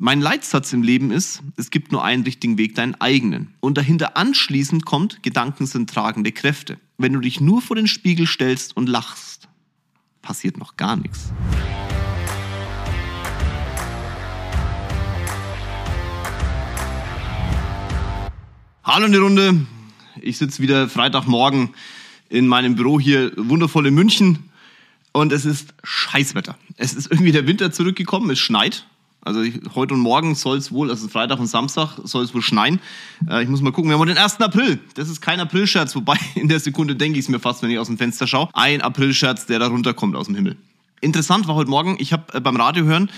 Mein Leitsatz im Leben ist, es gibt nur einen richtigen Weg, deinen eigenen. Und dahinter anschließend kommt, Gedanken sind tragende Kräfte. Wenn du dich nur vor den Spiegel stellst und lachst, passiert noch gar nichts. Hallo in die Runde. Ich sitze wieder Freitagmorgen in meinem Büro hier, wundervoll in München. Und es ist Scheißwetter. Es ist irgendwie der Winter zurückgekommen, es schneit. Also ich, heute und morgen soll es wohl, also Freitag und Samstag soll es wohl schneien. Äh, ich muss mal gucken, wir haben den 1. April. Das ist kein Aprilscherz, wobei in der Sekunde denke ich es mir fast, wenn ich aus dem Fenster schaue. Ein Aprilscherz, der da runterkommt aus dem Himmel. Interessant war heute Morgen, ich habe äh, beim Radio hören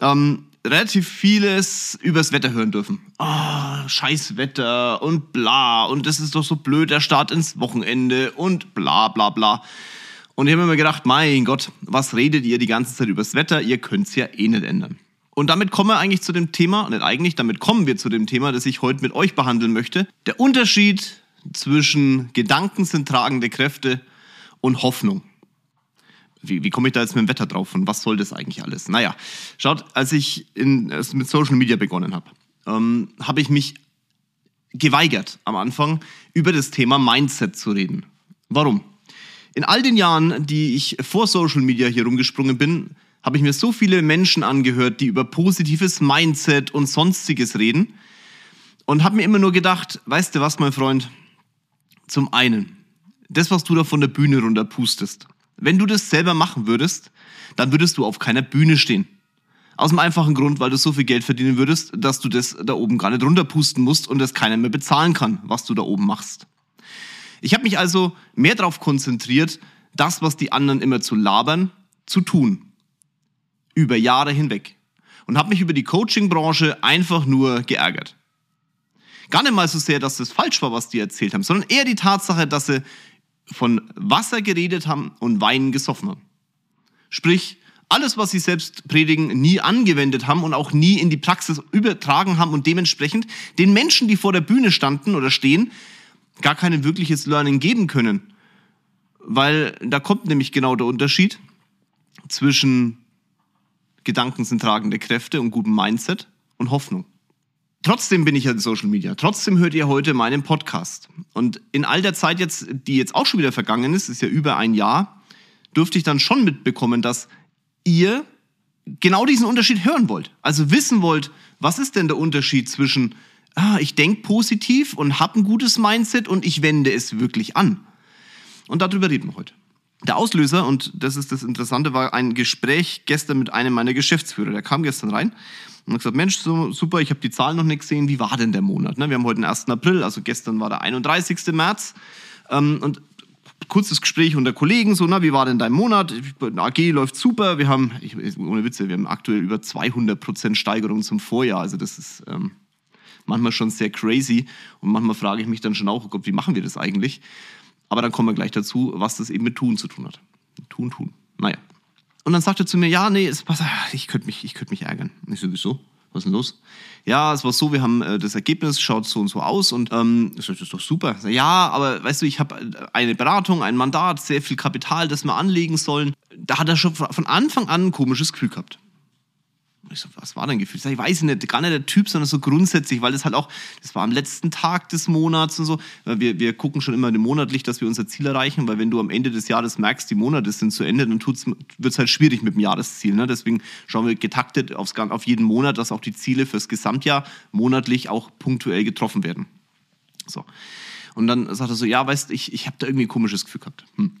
ähm, relativ vieles übers Wetter hören dürfen. Oh, scheiß Wetter und bla und das ist doch so blöd, der Start ins Wochenende und bla bla bla. Und ich habe mir gedacht, mein Gott, was redet ihr die ganze Zeit übers Wetter? Ihr könnt es ja eh nicht ändern. Und damit kommen wir eigentlich zu dem Thema, nicht eigentlich, damit kommen wir zu dem Thema, das ich heute mit euch behandeln möchte. Der Unterschied zwischen Gedanken sind tragende Kräfte und Hoffnung. Wie, wie komme ich da jetzt mit dem Wetter drauf und was soll das eigentlich alles? Naja, schaut, als ich in, also mit Social Media begonnen habe, ähm, habe ich mich geweigert am Anfang über das Thema Mindset zu reden. Warum? In all den Jahren, die ich vor Social Media hier rumgesprungen bin, habe ich mir so viele Menschen angehört, die über positives Mindset und sonstiges reden und habe mir immer nur gedacht, weißt du was, mein Freund? Zum einen, das, was du da von der Bühne runterpustest, wenn du das selber machen würdest, dann würdest du auf keiner Bühne stehen. Aus dem einfachen Grund, weil du so viel Geld verdienen würdest, dass du das da oben gar nicht runterpusten musst und das keiner mehr bezahlen kann, was du da oben machst. Ich habe mich also mehr darauf konzentriert, das, was die anderen immer zu labern, zu tun über Jahre hinweg und habe mich über die Coaching-Branche einfach nur geärgert. Gar nicht mal so sehr, dass das falsch war, was die erzählt haben, sondern eher die Tatsache, dass sie von Wasser geredet haben und Wein gesoffen haben. Sprich, alles, was sie selbst predigen, nie angewendet haben und auch nie in die Praxis übertragen haben und dementsprechend den Menschen, die vor der Bühne standen oder stehen, gar kein wirkliches Learning geben können. Weil da kommt nämlich genau der Unterschied zwischen Gedanken sind tragende Kräfte und gutem Mindset und Hoffnung. Trotzdem bin ich ja in Social Media. Trotzdem hört ihr heute meinen Podcast. Und in all der Zeit jetzt, die jetzt auch schon wieder vergangen ist, ist ja über ein Jahr, dürfte ich dann schon mitbekommen, dass ihr genau diesen Unterschied hören wollt. Also wissen wollt, was ist denn der Unterschied zwischen, ah, ich denke positiv und habe ein gutes Mindset und ich wende es wirklich an. Und darüber reden wir heute. Der Auslöser, und das ist das Interessante, war ein Gespräch gestern mit einem meiner Geschäftsführer. Der kam gestern rein und hat gesagt, Mensch, so, super, ich habe die Zahlen noch nicht gesehen, wie war denn der Monat? Ne? Wir haben heute den 1. April, also gestern war der 31. März. Ähm, und kurzes Gespräch unter Kollegen, so, na, wie war denn dein Monat? AG läuft super, wir haben, ich, ohne Witze, wir haben aktuell über 200% Steigerung zum Vorjahr, also das ist ähm, manchmal schon sehr crazy und manchmal frage ich mich dann schon auch, oh Gott, wie machen wir das eigentlich? Aber dann kommen wir gleich dazu, was das eben mit Tun zu tun hat. Tun, tun. Naja. Und dann sagt er zu mir, ja, nee, es ich könnte mich, ich mich ärgern. Ich so, wieso? Was ist denn los? Ja, es war so, wir haben äh, das Ergebnis, schaut so und so aus und ähm, das ist doch super. Ja, aber weißt du, ich habe äh, eine Beratung, ein Mandat, sehr viel Kapital, das wir anlegen sollen. Da hat er schon von Anfang an ein komisches Gefühl gehabt. Ich so, was war dein Gefühl? Ich weiß nicht, gar nicht der Typ, sondern so grundsätzlich, weil das halt auch, das war am letzten Tag des Monats und so. Wir, wir gucken schon immer monatlich, dass wir unser Ziel erreichen, weil wenn du am Ende des Jahres merkst, die Monate sind zu Ende, dann wird es halt schwierig mit dem Jahresziel. Ne? Deswegen schauen wir getaktet aufs, auf jeden Monat, dass auch die Ziele fürs Gesamtjahr monatlich auch punktuell getroffen werden. So. Und dann sagt er so, ja, weißt du, ich, ich habe da irgendwie ein komisches Gefühl gehabt. Hm.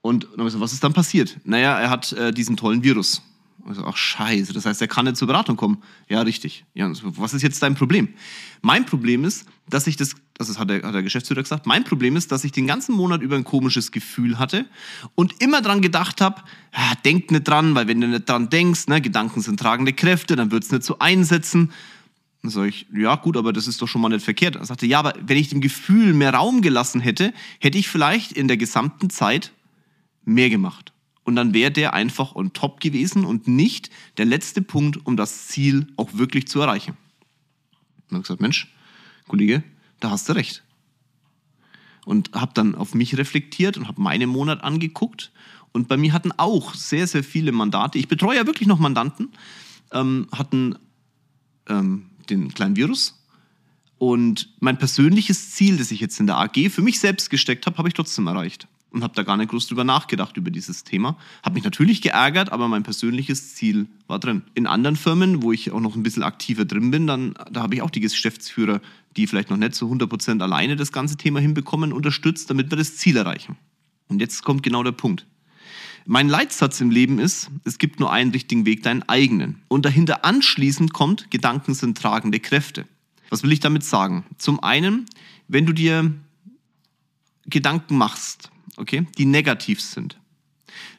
Und dann habe ich so, was ist dann passiert? Naja, er hat äh, diesen tollen Virus also, ach scheiße, das heißt, er kann nicht zur Beratung kommen. Ja, richtig. Ja, was ist jetzt dein Problem? Mein Problem ist, dass ich das, das hat der, hat der Geschäftsführer gesagt, mein Problem ist, dass ich den ganzen Monat über ein komisches Gefühl hatte und immer dran gedacht habe, ja, denk nicht dran, weil wenn du nicht dran denkst, ne, Gedanken sind tragende Kräfte, dann wird es nicht so einsetzen. Dann sage ich, ja gut, aber das ist doch schon mal nicht verkehrt. Er sagte, ja, aber wenn ich dem Gefühl mehr Raum gelassen hätte, hätte ich vielleicht in der gesamten Zeit mehr gemacht und dann wäre der einfach on top gewesen und nicht der letzte Punkt, um das Ziel auch wirklich zu erreichen. Und habe gesagt, Mensch, Kollege, da hast du recht. Und habe dann auf mich reflektiert und habe meinen Monat angeguckt. Und bei mir hatten auch sehr, sehr viele Mandate, ich betreue ja wirklich noch Mandanten, ähm, hatten ähm, den kleinen Virus. Und mein persönliches Ziel, das ich jetzt in der AG für mich selbst gesteckt habe, habe ich trotzdem erreicht. Und habe da gar nicht groß drüber nachgedacht über dieses Thema. Habe mich natürlich geärgert, aber mein persönliches Ziel war drin. In anderen Firmen, wo ich auch noch ein bisschen aktiver drin bin, dann, da habe ich auch die Geschäftsführer, die vielleicht noch nicht zu 100% alleine das ganze Thema hinbekommen, unterstützt, damit wir das Ziel erreichen. Und jetzt kommt genau der Punkt. Mein Leitsatz im Leben ist, es gibt nur einen richtigen Weg, deinen eigenen. Und dahinter anschließend kommt, Gedanken sind tragende Kräfte. Was will ich damit sagen? Zum einen, wenn du dir Gedanken machst, okay, die negativ sind.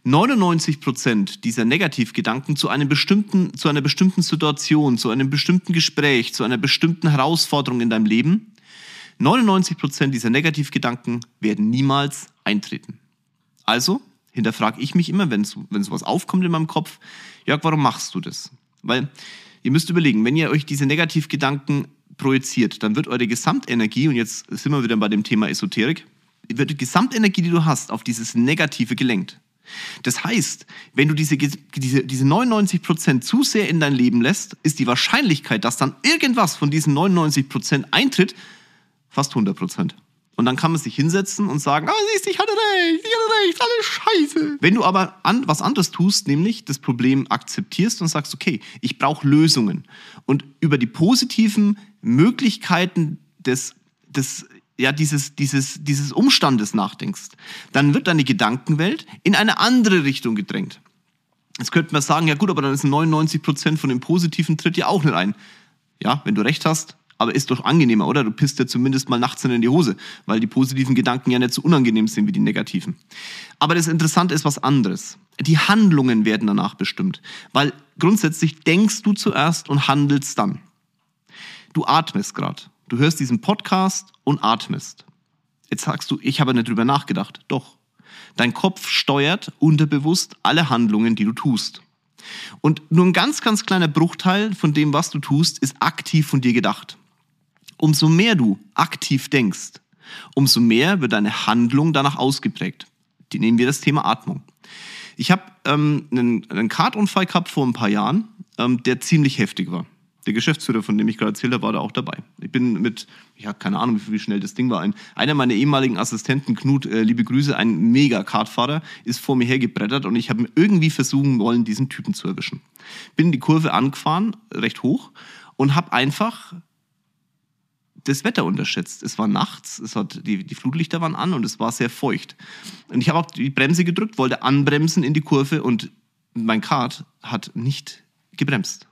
99 Prozent dieser Negativgedanken zu einem bestimmten, zu einer bestimmten Situation, zu einem bestimmten Gespräch, zu einer bestimmten Herausforderung in deinem Leben, 99 Prozent dieser Negativgedanken werden niemals eintreten. Also hinterfrage ich mich immer, wenn, wenn sowas aufkommt in meinem Kopf, Jörg, warum machst du das? Weil ihr müsst überlegen, wenn ihr euch diese Negativgedanken projiziert, dann wird eure Gesamtenergie, und jetzt sind wir wieder bei dem Thema Esoterik, wird die Gesamtenergie, die du hast, auf dieses Negative gelenkt. Das heißt, wenn du diese, diese, diese 99 Prozent zu sehr in dein Leben lässt, ist die Wahrscheinlichkeit, dass dann irgendwas von diesen 99 Prozent eintritt, fast 100 Prozent. Und dann kann man sich hinsetzen und sagen, ah, siehst du, ich hatte recht, ich hatte recht, alles scheiße. Wenn du aber an, was anderes tust, nämlich das Problem akzeptierst und sagst, okay, ich brauche Lösungen und über die positiven Möglichkeiten des, des ja, dieses, dieses, dieses Umstandes nachdenkst, dann wird deine Gedankenwelt in eine andere Richtung gedrängt. Jetzt könnte man sagen, ja gut, aber dann ist 99 Prozent von dem Positiven tritt ja auch nicht ein. Ja, wenn du recht hast, aber ist doch angenehmer, oder? Du pisst ja zumindest mal nachts in die Hose, weil die positiven Gedanken ja nicht so unangenehm sind wie die negativen. Aber das Interessante ist was anderes. Die Handlungen werden danach bestimmt, weil grundsätzlich denkst du zuerst und handelst dann. Du atmest gerade. Du hörst diesen Podcast und atmest. Jetzt sagst du, ich habe nicht drüber nachgedacht. Doch. Dein Kopf steuert unterbewusst alle Handlungen, die du tust. Und nur ein ganz, ganz kleiner Bruchteil von dem, was du tust, ist aktiv von dir gedacht umso mehr du aktiv denkst, umso mehr wird deine Handlung danach ausgeprägt. Die nehmen wir das Thema Atmung. Ich habe ähm, einen, einen Kartunfall gehabt vor ein paar Jahren, ähm, der ziemlich heftig war. Der Geschäftsführer, von dem ich gerade erzählt habe, war da auch dabei. Ich bin mit, ja, keine Ahnung, wie schnell das Ding war. Ein, einer meiner ehemaligen Assistenten, Knut, äh, liebe Grüße, ein mega Kartfahrer, ist vor mir hergebrettert und ich habe irgendwie versuchen wollen, diesen Typen zu erwischen. Bin die Kurve angefahren, recht hoch, und habe einfach das Wetter unterschätzt. Es war nachts, es hat, die, die Flutlichter waren an und es war sehr feucht. Und ich habe auch die Bremse gedrückt, wollte anbremsen in die Kurve und mein Kart hat nicht gebremst.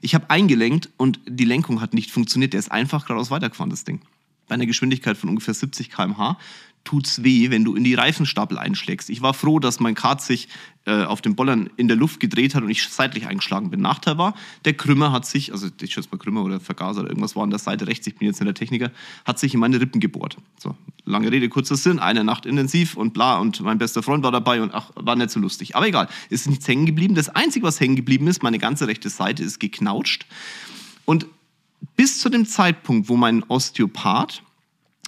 Ich habe eingelenkt und die Lenkung hat nicht funktioniert. Der ist einfach geradeaus weitergefahren, das Ding. Bei einer Geschwindigkeit von ungefähr 70 km/h tut's weh, wenn du in die Reifenstapel einschlägst. Ich war froh, dass mein Kart sich äh, auf den Bollern in der Luft gedreht hat und ich seitlich eingeschlagen bin. Nachteil war, der Krümmer hat sich, also ich schätze mal Krümmer oder Vergaser oder irgendwas war an der Seite rechts, ich bin jetzt in der Techniker, hat sich in meine Rippen gebohrt. So, lange Rede, kurzer Sinn, eine Nacht intensiv und bla und mein bester Freund war dabei und ach, war nicht so lustig. Aber egal, ist nichts hängen geblieben. Das Einzige, was hängen geblieben ist, meine ganze rechte Seite ist geknautscht und bis zu dem Zeitpunkt, wo mein Osteopath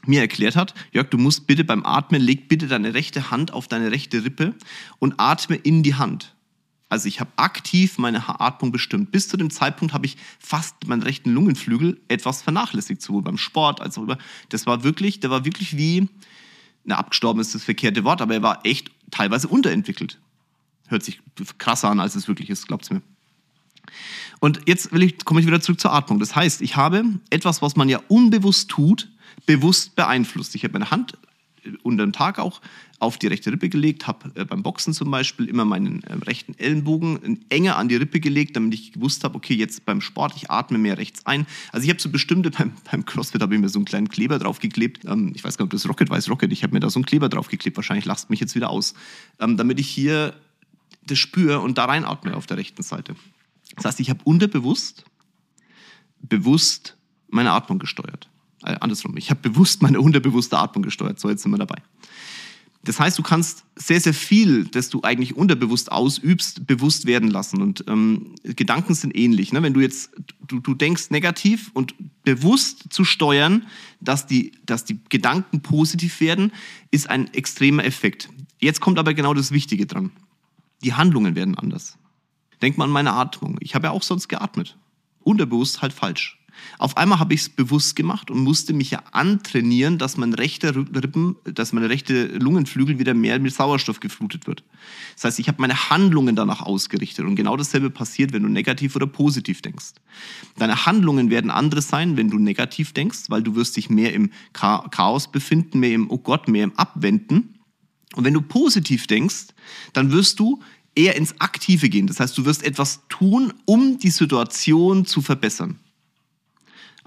mir erklärt hat, Jörg, du musst bitte beim Atmen, leg bitte deine rechte Hand auf deine rechte Rippe und atme in die Hand. Also ich habe aktiv meine Atmung bestimmt. Bis zu dem Zeitpunkt habe ich fast meinen rechten Lungenflügel etwas vernachlässigt, sowohl beim Sport als auch über. Das war wirklich, der war wirklich wie, na, abgestorben ist das verkehrte Wort, aber er war echt teilweise unterentwickelt. Hört sich krasser an, als es wirklich ist, glaubt's mir. Und jetzt ich, komme ich wieder zurück zur Atmung. Das heißt, ich habe etwas, was man ja unbewusst tut, bewusst beeinflusst. Ich habe meine Hand äh, unter dem Tag auch auf die rechte Rippe gelegt, habe äh, beim Boxen zum Beispiel immer meinen äh, rechten Ellenbogen enger an die Rippe gelegt, damit ich gewusst habe, okay, jetzt beim Sport, ich atme mehr rechts ein. Also ich habe so bestimmte, beim, beim Crossfit habe ich mir so einen kleinen Kleber draufgeklebt. Ähm, ich weiß gar nicht, ob das Rocket weiß, Rocket, ich habe mir da so einen Kleber draufgeklebt, wahrscheinlich lachst mich jetzt wieder aus, ähm, damit ich hier das spüre und da reinatme auf der rechten Seite. Das heißt, ich habe unterbewusst, bewusst meine Atmung gesteuert. Äh, andersrum, ich habe bewusst meine unterbewusste Atmung gesteuert. So, jetzt sind wir dabei. Das heißt, du kannst sehr, sehr viel, das du eigentlich unterbewusst ausübst, bewusst werden lassen. Und ähm, Gedanken sind ähnlich. Ne? Wenn du jetzt, du, du denkst negativ und bewusst zu steuern, dass die, dass die Gedanken positiv werden, ist ein extremer Effekt. Jetzt kommt aber genau das Wichtige dran. Die Handlungen werden anders. Denk mal an meine Atmung. Ich habe ja auch sonst geatmet unterbewusst halt falsch. Auf einmal habe ich es bewusst gemacht und musste mich ja antrainieren, dass mein rechter Rippen, dass meine rechte Lungenflügel wieder mehr mit Sauerstoff geflutet wird. Das heißt, ich habe meine Handlungen danach ausgerichtet und genau dasselbe passiert, wenn du negativ oder positiv denkst. Deine Handlungen werden andere sein, wenn du negativ denkst, weil du wirst dich mehr im Chaos befinden, mehr im Oh Gott, mehr im Abwenden. Und wenn du positiv denkst, dann wirst du eher ins Aktive gehen. Das heißt, du wirst etwas tun, um die Situation zu verbessern.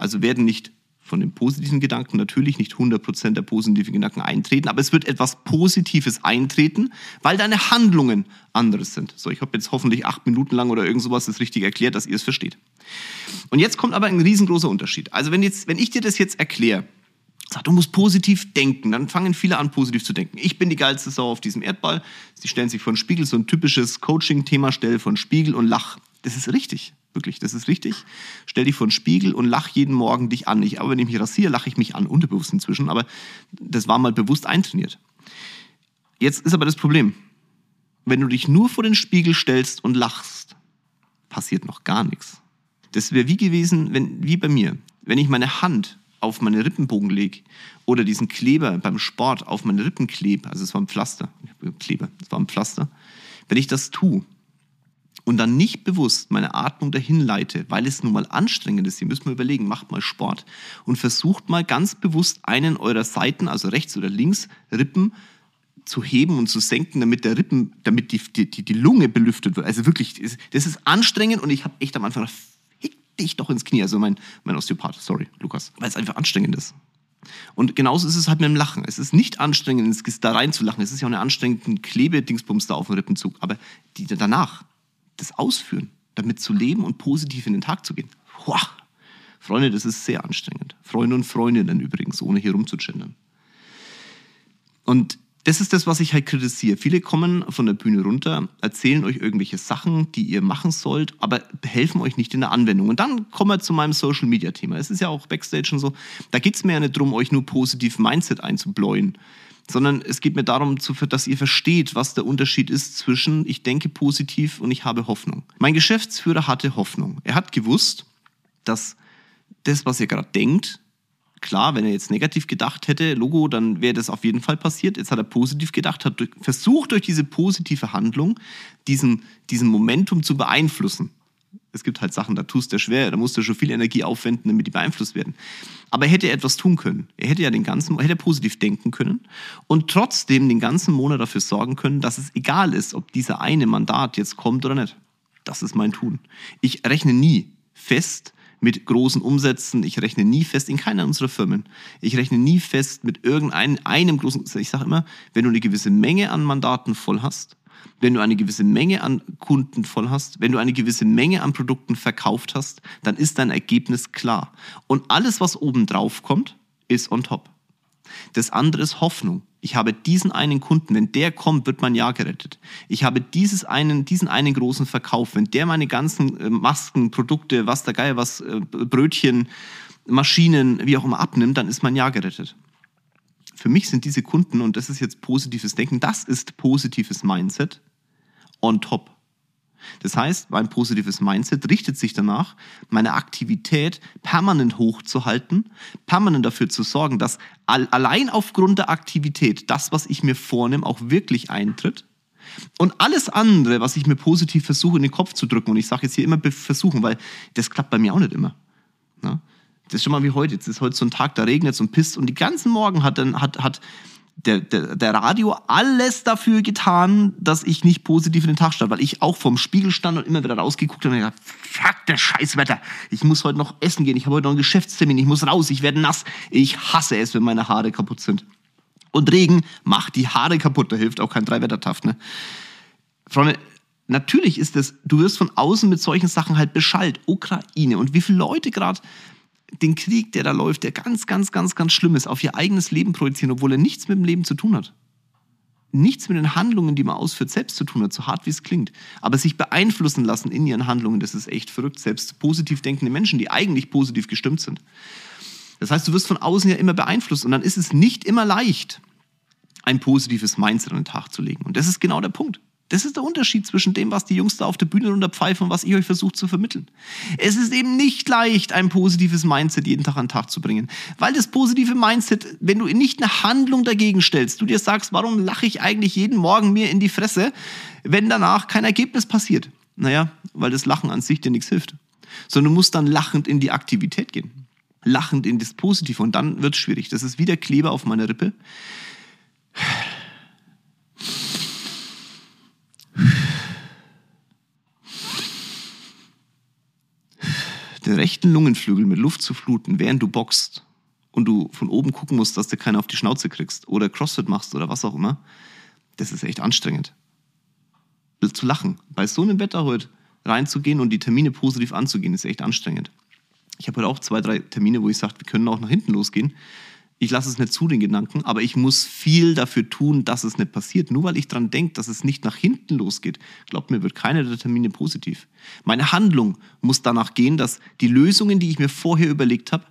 Also werden nicht von den positiven Gedanken natürlich nicht 100% der positiven Gedanken eintreten, aber es wird etwas Positives eintreten, weil deine Handlungen anderes sind. So, ich habe jetzt hoffentlich acht Minuten lang oder irgend sowas das richtig erklärt, dass ihr es versteht. Und jetzt kommt aber ein riesengroßer Unterschied. Also wenn, jetzt, wenn ich dir das jetzt erkläre, sag, du musst positiv denken, dann fangen viele an, positiv zu denken. Ich bin die geilste Sau auf diesem Erdball. Sie stellen sich vor den Spiegel, so ein typisches Coaching-Thema, stell von Spiegel und lach. Das ist richtig. Wirklich, das ist richtig. Stell dich vor den Spiegel und lach jeden Morgen dich an. Ich, aber wenn ich mich rasiere, lache ich mich an, unterbewusst inzwischen, aber das war mal bewusst eintrainiert. Jetzt ist aber das Problem. Wenn du dich nur vor den Spiegel stellst und lachst, passiert noch gar nichts. Das wäre wie gewesen, wenn, wie bei mir. Wenn ich meine Hand auf meine Rippenbogen lege oder diesen Kleber beim Sport auf meine Rippen klebe, also es war ein Pflaster, Kleber, es war ein Pflaster, wenn ich das tue, und dann nicht bewusst meine Atmung dahin leite, weil es nun mal anstrengend ist, ihr müsst mal überlegen, macht mal Sport und versucht mal ganz bewusst einen eurer Seiten, also rechts oder links, Rippen zu heben und zu senken, damit der Rippen, damit die, die, die Lunge belüftet wird. Also wirklich, das ist anstrengend und ich habe echt am Anfang gedacht, hick dich doch ins Knie, also mein, mein Osteopath, sorry, Lukas, weil es einfach anstrengend ist. Und genauso ist es halt mit dem Lachen. Es ist nicht anstrengend, da reinzulachen. Es ist ja auch eine anstrengende Klebedingsbums da auf dem Rippenzug. Aber die danach, das ausführen, damit zu leben und positiv in den Tag zu gehen. Wow. Freunde, das ist sehr anstrengend. Freunde und Freundinnen übrigens, ohne hier rumzugendern. Und das ist das, was ich halt kritisiere. Viele kommen von der Bühne runter, erzählen euch irgendwelche Sachen, die ihr machen sollt, aber helfen euch nicht in der Anwendung. Und dann kommen wir zu meinem Social Media Thema. Es ist ja auch Backstage und so. Da geht es mir ja nicht darum, euch nur positiv Mindset einzubläuen sondern es geht mir darum, dass ihr versteht, was der Unterschied ist zwischen ich denke positiv und ich habe Hoffnung. Mein Geschäftsführer hatte Hoffnung. Er hat gewusst, dass das, was ihr gerade denkt, klar, wenn er jetzt negativ gedacht hätte, Logo, dann wäre das auf jeden Fall passiert. Jetzt hat er positiv gedacht, hat durch, versucht durch diese positive Handlung diesen, diesen Momentum zu beeinflussen. Es gibt halt Sachen, da tust du schwer, da musst du schon viel Energie aufwenden, damit die beeinflusst werden. Aber er hätte etwas tun können. Er hätte ja den ganzen, hätte positiv denken können und trotzdem den ganzen Monat dafür sorgen können, dass es egal ist, ob dieser eine Mandat jetzt kommt oder nicht. Das ist mein Tun. Ich rechne nie fest mit großen Umsätzen. Ich rechne nie fest in keiner unserer Firmen. Ich rechne nie fest mit irgendeinem einem großen. Ich sage immer, wenn du eine gewisse Menge an Mandaten voll hast, wenn du eine gewisse Menge an Kunden voll hast, wenn du eine gewisse Menge an Produkten verkauft hast, dann ist dein Ergebnis klar. Und alles, was oben drauf kommt, ist on top. Das andere ist Hoffnung. Ich habe diesen einen Kunden, wenn der kommt, wird mein Jahr gerettet. Ich habe dieses einen, diesen einen großen Verkauf, wenn der meine ganzen äh, Masken, Produkte, was der Geil, was äh, Brötchen, Maschinen, wie auch immer abnimmt, dann ist mein Jahr gerettet für mich sind diese Kunden, und das ist jetzt positives Denken, das ist positives Mindset on top. Das heißt, mein positives Mindset richtet sich danach, meine Aktivität permanent hochzuhalten, permanent dafür zu sorgen, dass allein aufgrund der Aktivität das, was ich mir vornehme, auch wirklich eintritt. Und alles andere, was ich mir positiv versuche, in den Kopf zu drücken, und ich sage jetzt hier immer versuchen, weil das klappt bei mir auch nicht immer. Ne? Das ist schon mal wie heute. Jetzt ist heute so ein Tag, da regnet es und pisst. Und die ganzen Morgen hat, dann, hat, hat der, der, der Radio alles dafür getan, dass ich nicht positiv in den Tag stand. Weil ich auch vorm Spiegel stand und immer wieder rausgeguckt habe und gesagt, fuck, das Scheißwetter. Ich muss heute noch essen gehen. Ich habe heute noch einen Geschäftstermin. Ich muss raus. Ich werde nass. Ich hasse es, wenn meine Haare kaputt sind. Und Regen macht die Haare kaputt. Da hilft auch kein Dreiwettertaft, ne? Freunde, natürlich ist es, du wirst von außen mit solchen Sachen halt beschallt. Ukraine. Und wie viele Leute gerade den Krieg, der da läuft, der ganz, ganz, ganz, ganz schlimm ist, auf ihr eigenes Leben projizieren, obwohl er nichts mit dem Leben zu tun hat. Nichts mit den Handlungen, die man ausführt, selbst zu tun hat, so hart wie es klingt. Aber sich beeinflussen lassen in ihren Handlungen, das ist echt verrückt. Selbst positiv denkende Menschen, die eigentlich positiv gestimmt sind. Das heißt, du wirst von außen ja immer beeinflusst und dann ist es nicht immer leicht, ein positives Mindset an den Tag zu legen. Und das ist genau der Punkt. Das ist der Unterschied zwischen dem, was die Jungs da auf der Bühne runterpfeifen und was ich euch versuche zu vermitteln. Es ist eben nicht leicht, ein positives Mindset jeden Tag an den Tag zu bringen. Weil das positive Mindset, wenn du nicht eine Handlung dagegen stellst, du dir sagst, warum lache ich eigentlich jeden Morgen mir in die Fresse, wenn danach kein Ergebnis passiert? Naja, weil das Lachen an sich dir nichts hilft. Sondern du musst dann lachend in die Aktivität gehen. Lachend in das Positive. Und dann wird es schwierig. Das ist wie der Kleber auf meiner Rippe. Den rechten Lungenflügel mit Luft zu fluten, während du boxst und du von oben gucken musst, dass du keiner auf die Schnauze kriegst oder Crossfit machst oder was auch immer, das ist echt anstrengend. Zu lachen, bei so einem Wetter heute reinzugehen und die Termine positiv anzugehen, ist echt anstrengend. Ich habe heute auch zwei, drei Termine, wo ich sage, wir können auch nach hinten losgehen ich lasse es nicht zu, den Gedanken, aber ich muss viel dafür tun, dass es nicht passiert. Nur weil ich daran denke, dass es nicht nach hinten losgeht, glaubt mir, wird keiner der Termine positiv. Meine Handlung muss danach gehen, dass die Lösungen, die ich mir vorher überlegt habe,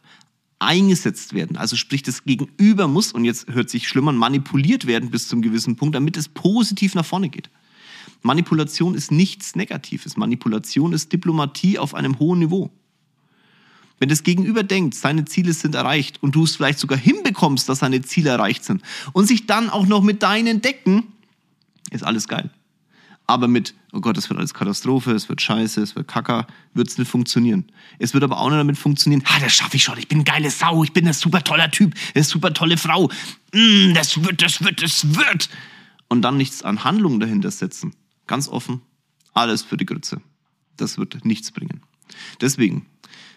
eingesetzt werden. Also sprich, das Gegenüber muss, und jetzt hört sich schlimmer, manipuliert werden bis zum gewissen Punkt, damit es positiv nach vorne geht. Manipulation ist nichts Negatives. Manipulation ist Diplomatie auf einem hohen Niveau. Wenn das Gegenüber denkt, seine Ziele sind erreicht und du es vielleicht sogar hinbekommst, dass seine Ziele erreicht sind und sich dann auch noch mit deinen decken, ist alles geil. Aber mit, oh Gott, es wird alles Katastrophe, es wird scheiße, es wird kacker, wird es nicht funktionieren. Es wird aber auch nicht damit funktionieren, ah, das schaffe ich schon, ich bin eine geile Sau, ich bin ein super toller Typ, eine super tolle Frau, mm, das wird, das wird, das wird. Und dann nichts an Handlungen dahinter setzen. Ganz offen, alles für die Grütze. Das wird nichts bringen. Deswegen,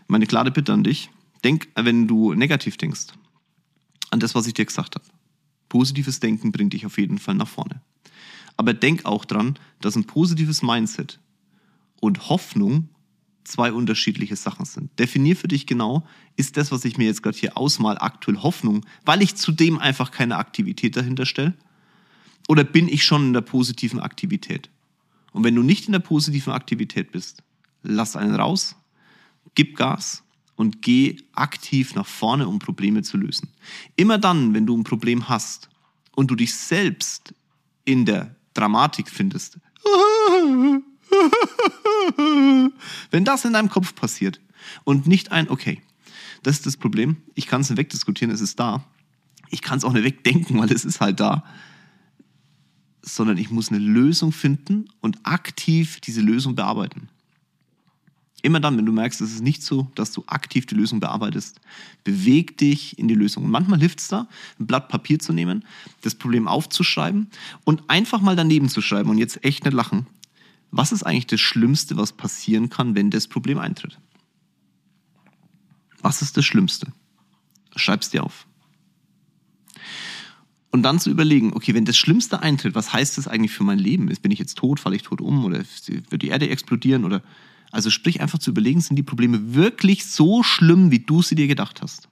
meine klare Bitte an dich, denk, wenn du negativ denkst, an das, was ich dir gesagt habe. Positives Denken bringt dich auf jeden Fall nach vorne. Aber denk auch dran, dass ein positives Mindset und Hoffnung zwei unterschiedliche Sachen sind. Definier für dich genau, ist das, was ich mir jetzt gerade hier ausmal, aktuell Hoffnung, weil ich zudem einfach keine Aktivität dahinter stelle? Oder bin ich schon in der positiven Aktivität? Und wenn du nicht in der positiven Aktivität bist, lass einen raus, gib Gas und geh aktiv nach vorne, um Probleme zu lösen. Immer dann, wenn du ein Problem hast und du dich selbst in der Dramatik findest, wenn das in deinem Kopf passiert und nicht ein, okay, das ist das Problem, ich kann es nicht wegdiskutieren, es ist da, ich kann es auch nicht wegdenken, weil es ist halt da, sondern ich muss eine Lösung finden und aktiv diese Lösung bearbeiten. Immer dann, wenn du merkst, es ist nicht so, dass du aktiv die Lösung bearbeitest, beweg dich in die Lösung. Und manchmal hilft es da, ein Blatt Papier zu nehmen, das Problem aufzuschreiben und einfach mal daneben zu schreiben und jetzt echt nicht lachen. Was ist eigentlich das Schlimmste, was passieren kann, wenn das Problem eintritt? Was ist das Schlimmste? Schreib's dir auf. Und dann zu überlegen, okay, wenn das Schlimmste eintritt, was heißt das eigentlich für mein Leben? Bin ich jetzt tot, falle ich tot um oder wird die Erde explodieren oder also sprich einfach zu überlegen, sind die Probleme wirklich so schlimm, wie du sie dir gedacht hast?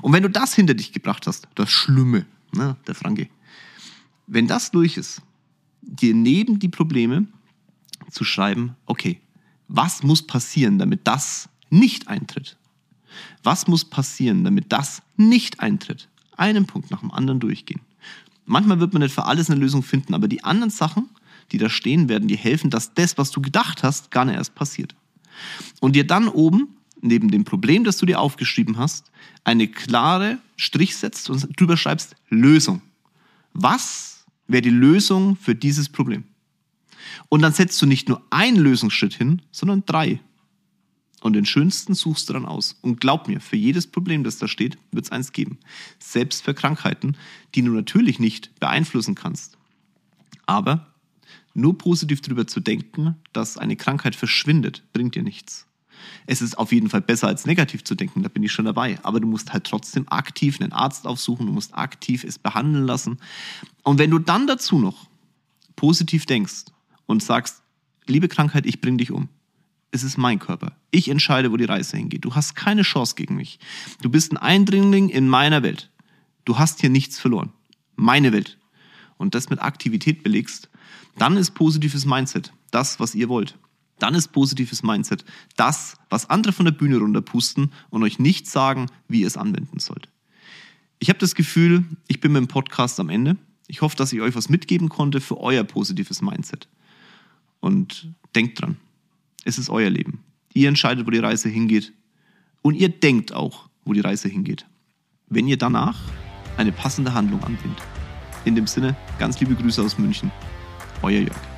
Und wenn du das hinter dich gebracht hast, das Schlimme, ne, der Franke, wenn das durch ist, dir neben die Probleme zu schreiben, okay, was muss passieren, damit das nicht eintritt? Was muss passieren, damit das nicht eintritt? Einen Punkt nach dem anderen durchgehen. Manchmal wird man nicht für alles eine Lösung finden, aber die anderen Sachen, die da stehen, werden dir helfen, dass das, was du gedacht hast, gar nicht erst passiert. Und dir dann oben, neben dem Problem, das du dir aufgeschrieben hast, eine klare Strich setzt und drüber schreibst Lösung. Was wäre die Lösung für dieses Problem? Und dann setzt du nicht nur einen Lösungsschritt hin, sondern drei. Und den schönsten suchst du dann aus. Und glaub mir, für jedes Problem, das da steht, wird es eins geben. Selbst für Krankheiten, die du natürlich nicht beeinflussen kannst. Aber nur positiv darüber zu denken, dass eine Krankheit verschwindet, bringt dir nichts. Es ist auf jeden Fall besser als negativ zu denken, da bin ich schon dabei. Aber du musst halt trotzdem aktiv einen Arzt aufsuchen, du musst aktiv es behandeln lassen. Und wenn du dann dazu noch positiv denkst und sagst, liebe Krankheit, ich bring dich um. Es ist mein Körper. Ich entscheide, wo die Reise hingeht. Du hast keine Chance gegen mich. Du bist ein Eindringling in meiner Welt. Du hast hier nichts verloren. Meine Welt und das mit Aktivität belegst, dann ist positives Mindset das, was ihr wollt. Dann ist positives Mindset das, was andere von der Bühne runterpusten und euch nicht sagen, wie ihr es anwenden sollt. Ich habe das Gefühl, ich bin mit dem Podcast am Ende. Ich hoffe, dass ich euch was mitgeben konnte für euer positives Mindset. Und denkt dran, es ist euer Leben. Ihr entscheidet, wo die Reise hingeht. Und ihr denkt auch, wo die Reise hingeht. Wenn ihr danach eine passende Handlung anwendet. In dem Sinne, ganz liebe Grüße aus München. Euer Jörg.